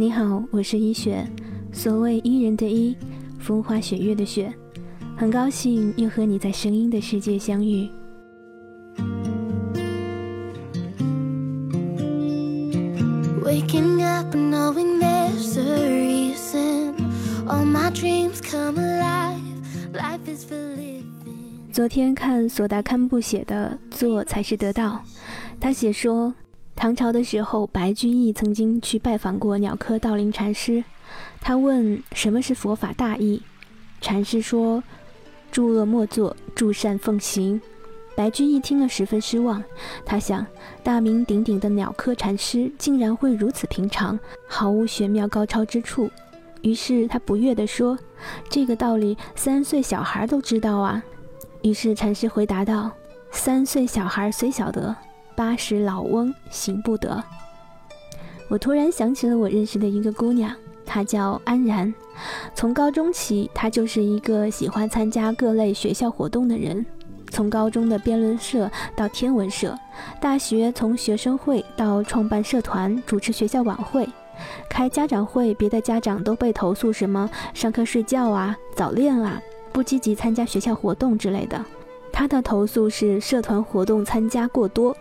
你好，我是一雪，所谓伊人的伊，风花雪月的雪，很高兴又和你在声音的世界相遇。昨天看索达堪布写的《做才是得到》，他写说，唐朝的时候，白居易曾经去拜访过鸟窠道林禅师。他问什么是佛法大义，禅师说：“诸恶莫作，诸善奉行。”白居易听了十分失望，他想，大名鼎鼎的鸟窠禅师竟然会如此平常，毫无玄妙高超之处。于是他不悦地说：“这个道理，三岁小孩都知道啊。”于是禅师回答道：“三岁小孩虽晓得，八十老翁行不得。”我突然想起了我认识的一个姑娘，她叫安然。从高中起，她就是一个喜欢参加各类学校活动的人。从高中的辩论社到天文社，大学从学生会到创办社团、主持学校晚会、开家长会，别的家长都被投诉什么上课睡觉啊、早恋啊。不积极参加学校活动之类的，她的投诉是社团活动参加过多。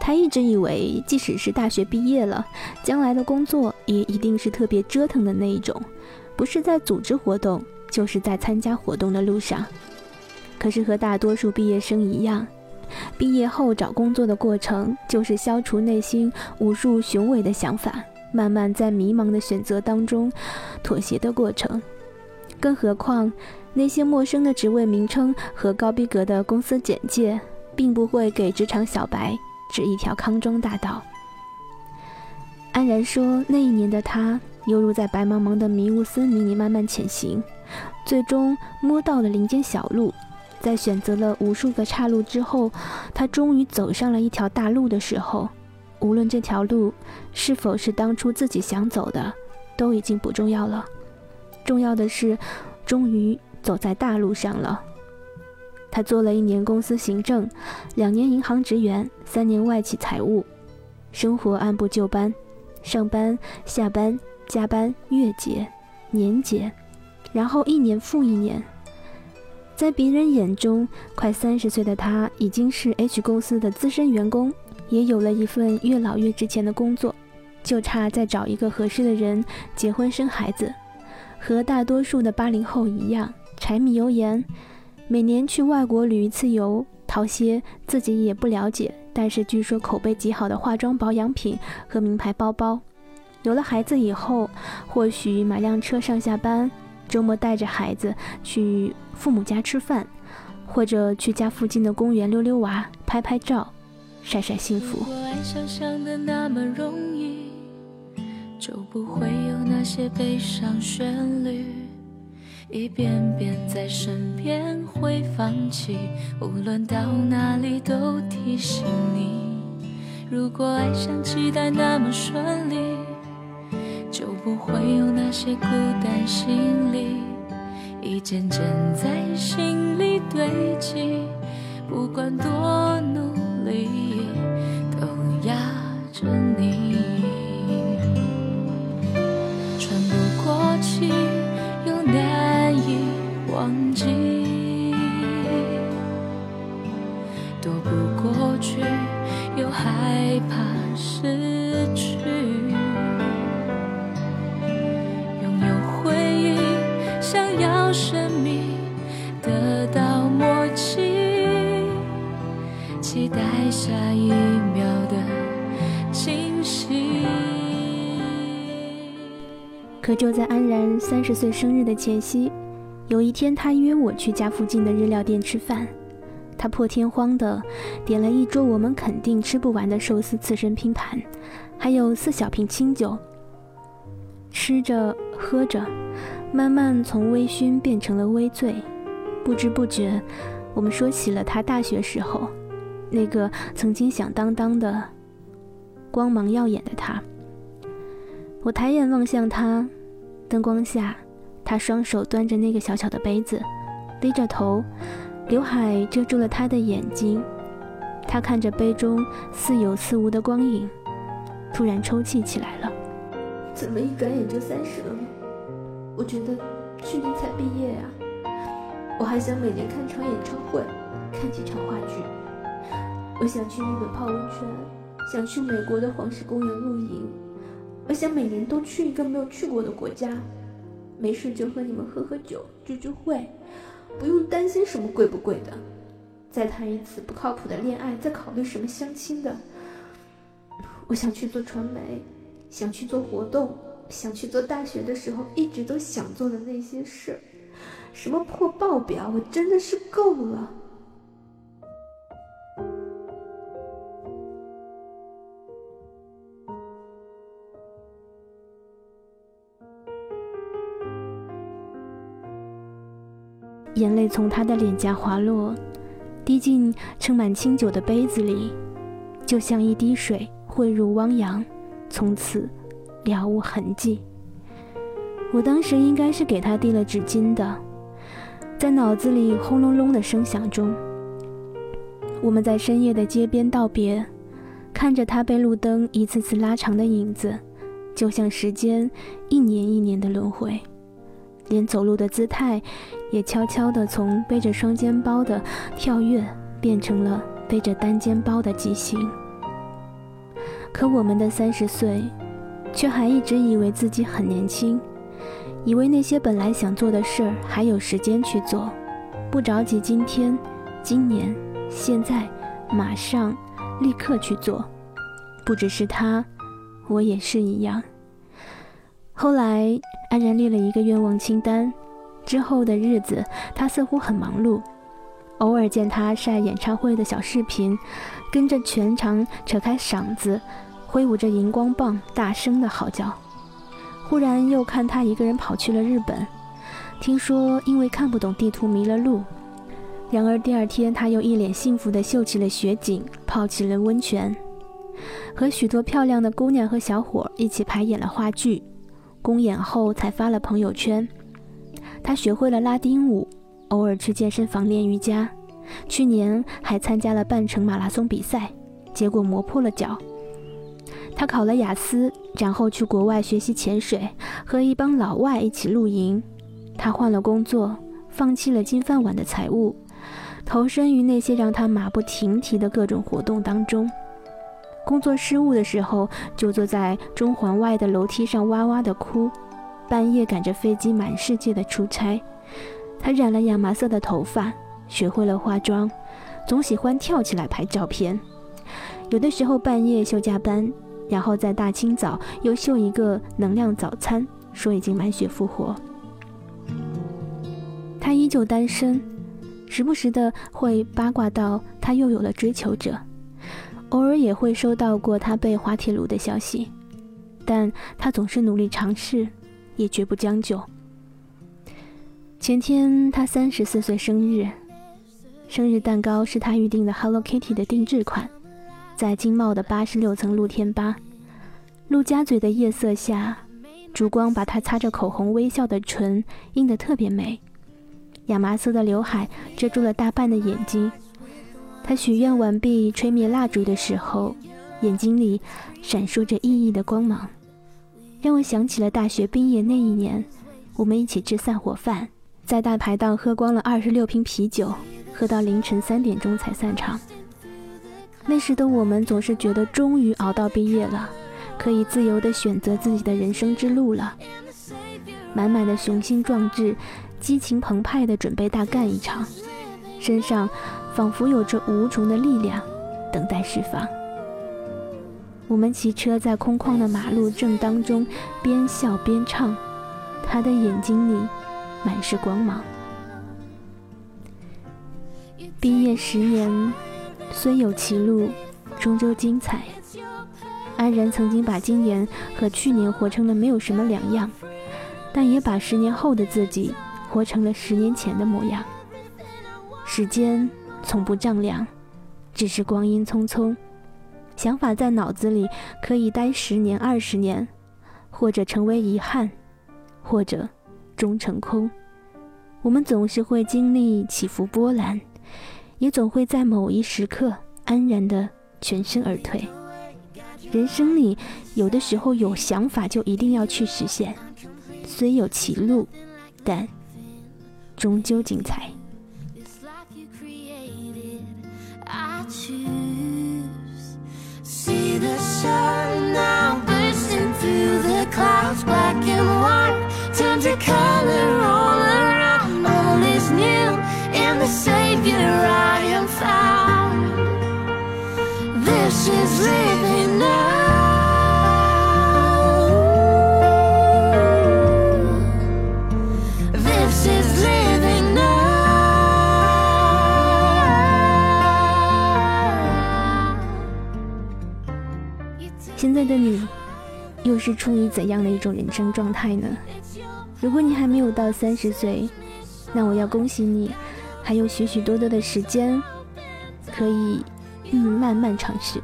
他一直以为，即使是大学毕业了，将来的工作也一定是特别折腾的那一种，不是在组织活动，就是在参加活动的路上。可是和大多数毕业生一样，毕业后找工作的过程，就是消除内心无数雄伟的想法，慢慢在迷茫的选择当中妥协的过程。更何况。那些陌生的职位名称和高逼格的公司简介，并不会给职场小白指一条康庄大道。安然说，那一年的他犹如在白茫茫的迷雾森林里慢慢前行，最终摸到了林间小路。在选择了无数个岔路之后，他终于走上了一条大路的时候，无论这条路是否是当初自己想走的，都已经不重要了。重要的是，终于。走在大路上了。他做了一年公司行政，两年银行职员，三年外企财务，生活按部就班，上班、下班、加班、月结、年结，然后一年复一年。在别人眼中，快三十岁的他已经是 H 公司的资深员工，也有了一份越老越值钱的工作，就差再找一个合适的人结婚生孩子，和大多数的八零后一样。柴米油盐，每年去外国旅一次游，淘些自己也不了解，但是据说口碑极好的化妆保养品和名牌包包。有了孩子以后，或许买辆车上下班，周末带着孩子去父母家吃饭，或者去家附近的公园溜溜娃、拍拍照，晒晒幸福。我爱想象的那么容易就不会有那些悲伤旋律。一遍遍在身边会放弃，无论到哪里都提醒你。如果爱像期待那么顺利，就不会有那些孤单心理，一件件在心里堆积。不管多努力，都压着你，期待下一秒的惊喜。可就在安然三十岁生日的前夕。有一天，他约我去家附近的日料店吃饭。他破天荒的点了一桌我们肯定吃不完的寿司刺身拼盘，还有四小瓶清酒。吃着喝着，慢慢从微醺变成了微醉。不知不觉，我们说起了他大学时候那个曾经响当当的、光芒耀眼的他。我抬眼望向他，灯光下。他双手端着那个小小的杯子，低着头，刘海遮住了他的眼睛。他看着杯中似有似无的光影，突然抽泣起来了。怎么一转眼就三十了呢？我觉得去年才毕业呀。我还想每年看场演唱会，看几场话剧。我想去日本泡温泉，想去美国的黄石公园露营。我想每年都去一个没有去过的国家，没事就和你们喝喝酒、聚聚会，不用担心什么贵不贵的。再谈一次不靠谱的恋爱，再考虑什么相亲的。我想去做传媒，想去做活动，想去做大学的时候一直都想做的那些事。什么破报表，我真的是够了。眼泪从他的脸颊滑落。滴进盛满清酒的杯子里，就像一滴水汇入汪洋，从此了无痕迹。我当时应该是给他递了纸巾的，在脑子里轰隆隆的声响中，我们在深夜的街边道别，看着他被路灯一次次拉长的影子，就像时间一年一年的轮回。连走路的姿态，也悄悄地从背着双肩包的跳跃，变成了背着单肩包的畸形。可我们的三十岁，却还一直以为自己很年轻，以为那些本来想做的事儿还有时间去做，不着急今天、今年、现在、马上、立刻去做。不只是他，我也是一样。后来，安然列了一个愿望清单。之后的日子，他似乎很忙碌。偶尔见他晒演唱会的小视频，跟着全场扯开嗓子，挥舞着荧光棒，大声的嚎叫。忽然又看他一个人跑去了日本，听说因为看不懂地图迷了路。然而第二天，他又一脸幸福地秀起了雪景，泡起了温泉，和许多漂亮的姑娘和小伙一起排演了话剧。公演后才发了朋友圈，他学会了拉丁舞，偶尔去健身房练瑜伽，去年还参加了半程马拉松比赛，结果磨破了脚。他考了雅思，然后去国外学习潜水，和一帮老外一起露营。他换了工作，放弃了金饭碗的财务，投身于那些让他马不停蹄的各种活动当中。工作失误的时候，就坐在中环外的楼梯上哇哇的哭。半夜赶着飞机满世界的出差，他染了亚麻色的头发，学会了化妆，总喜欢跳起来拍照片。有的时候半夜休加班，然后在大清早又秀一个能量早餐，说已经满血复活。他依旧单身，时不时的会八卦到他又有了追求者。偶尔也会收到过他被滑铁卢的消息，但他总是努力尝试，也绝不将就。前天他三十四岁生日，生日蛋糕是他预定的 Hello Kitty 的定制款，在金茂的八十六层露天吧，陆家嘴的夜色下，烛光把他擦着口红微笑的唇映得特别美，亚麻色的刘海遮住了大半的眼睛。他许愿完毕，吹灭蜡烛的时候，眼睛里闪烁着熠熠的光芒，让我想起了大学毕业那一年，我们一起吃散伙饭，在大排档喝光了二十六瓶啤酒，喝到凌晨三点钟才散场。那时的我们总是觉得终于熬到毕业了，可以自由地选择自己的人生之路了，满满的雄心壮志，激情澎湃地准备大干一场，身上。仿佛有着无穷的力量，等待释放。我们骑车在空旷的马路正当中，边笑边唱，他的眼睛里满是光芒。毕业十年，虽有歧路，终究精彩。安然曾经把今年和去年活成了没有什么两样，但也把十年后的自己活成了十年前的模样。时间。从不丈量，只是光阴匆匆。想法在脑子里可以待十年、二十年，或者成为遗憾，或者终成空。我们总是会经历起伏波澜，也总会在某一时刻安然的全身而退。人生里有的时候有想法就一定要去实现，虽有歧路，但终究精彩。现在的你， 又是处于怎样的一种人生状态呢？如果你还没有到三十岁，那我要恭喜你，还有许许多多的时间，可以嗯慢慢尝试。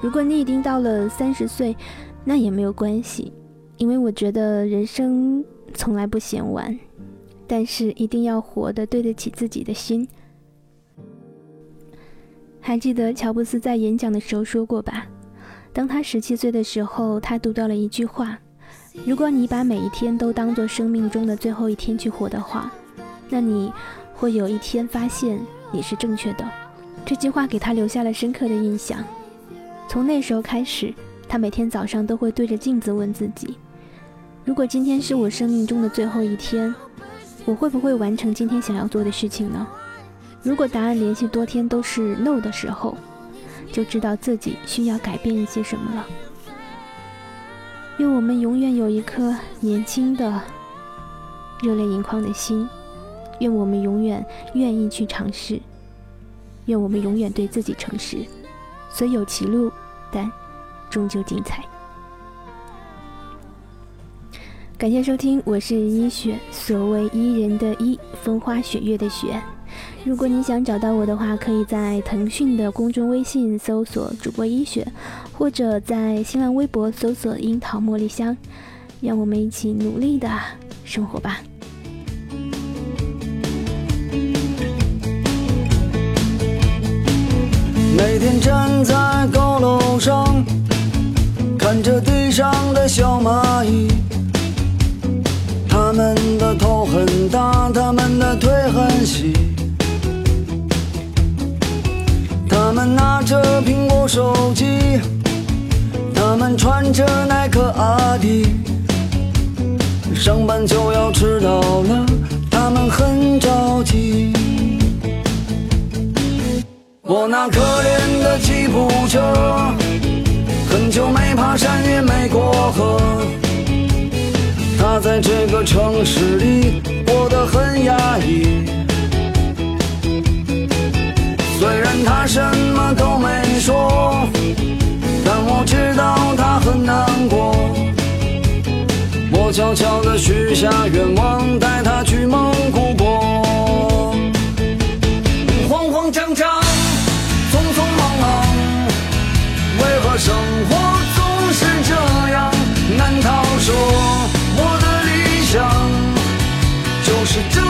如果你已经到了三十岁，那也没有关系，因为我觉得人生从来不嫌晚，但是一定要活得对得起自己的心。还记得乔布斯在演讲的时候说过吧？当他十七岁的时候，他读到了一句话：“如果你把每一天都当做生命中的最后一天去活的话，那你会有一天发现你是正确的。”这句话给他留下了深刻的印象。从那时候开始，他每天早上都会对着镜子问自己：“如果今天是我生命中的最后一天，我会不会完成今天想要做的事情呢？”如果答案连续多天都是 “no” 的时候，就知道自己需要改变一些什么了。愿我们永远有一颗年轻的、热泪盈眶的心。愿我们永远愿意去尝试。愿我们永远对自己诚实。虽有歧路，但终究精彩。感谢收听，我是一雪，所谓伊人的伊，风花雪月的雪。如果你想找到我的话，可以在腾讯的公众微信搜索主播医学，或者在新浪微博搜索樱桃茉莉香。让我们一起努力的生活吧。每天站在高楼上，看着地上的小蚂蚁，上班就要迟到了，他们很着急。我那可怜的吉普车，很久没爬山也没过河，它在这个城市里过得很压抑。虽然他什么都没说，但我知道他很难过。悄悄地许下愿望，带他去蒙古国。慌慌张张，匆匆忙忙，为何生活总是这样？难道说我的理想就是这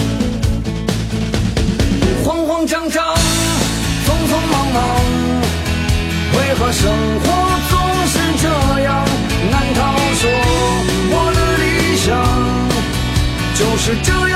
就是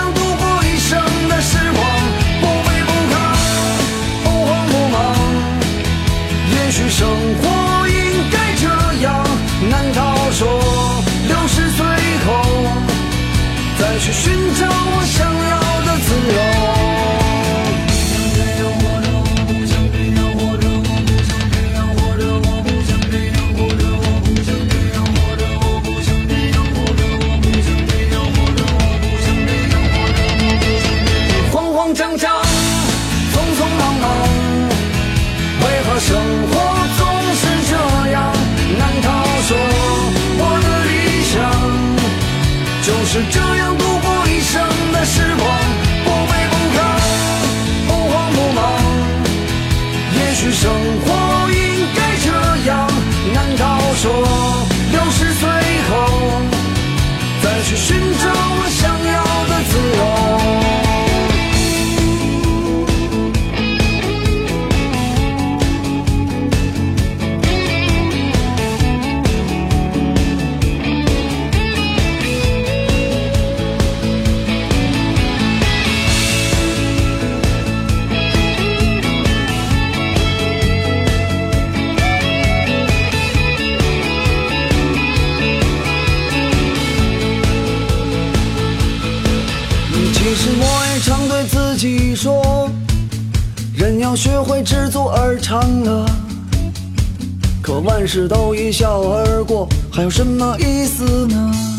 学会知足而常乐可万事都一笑而过还有什么意思呢？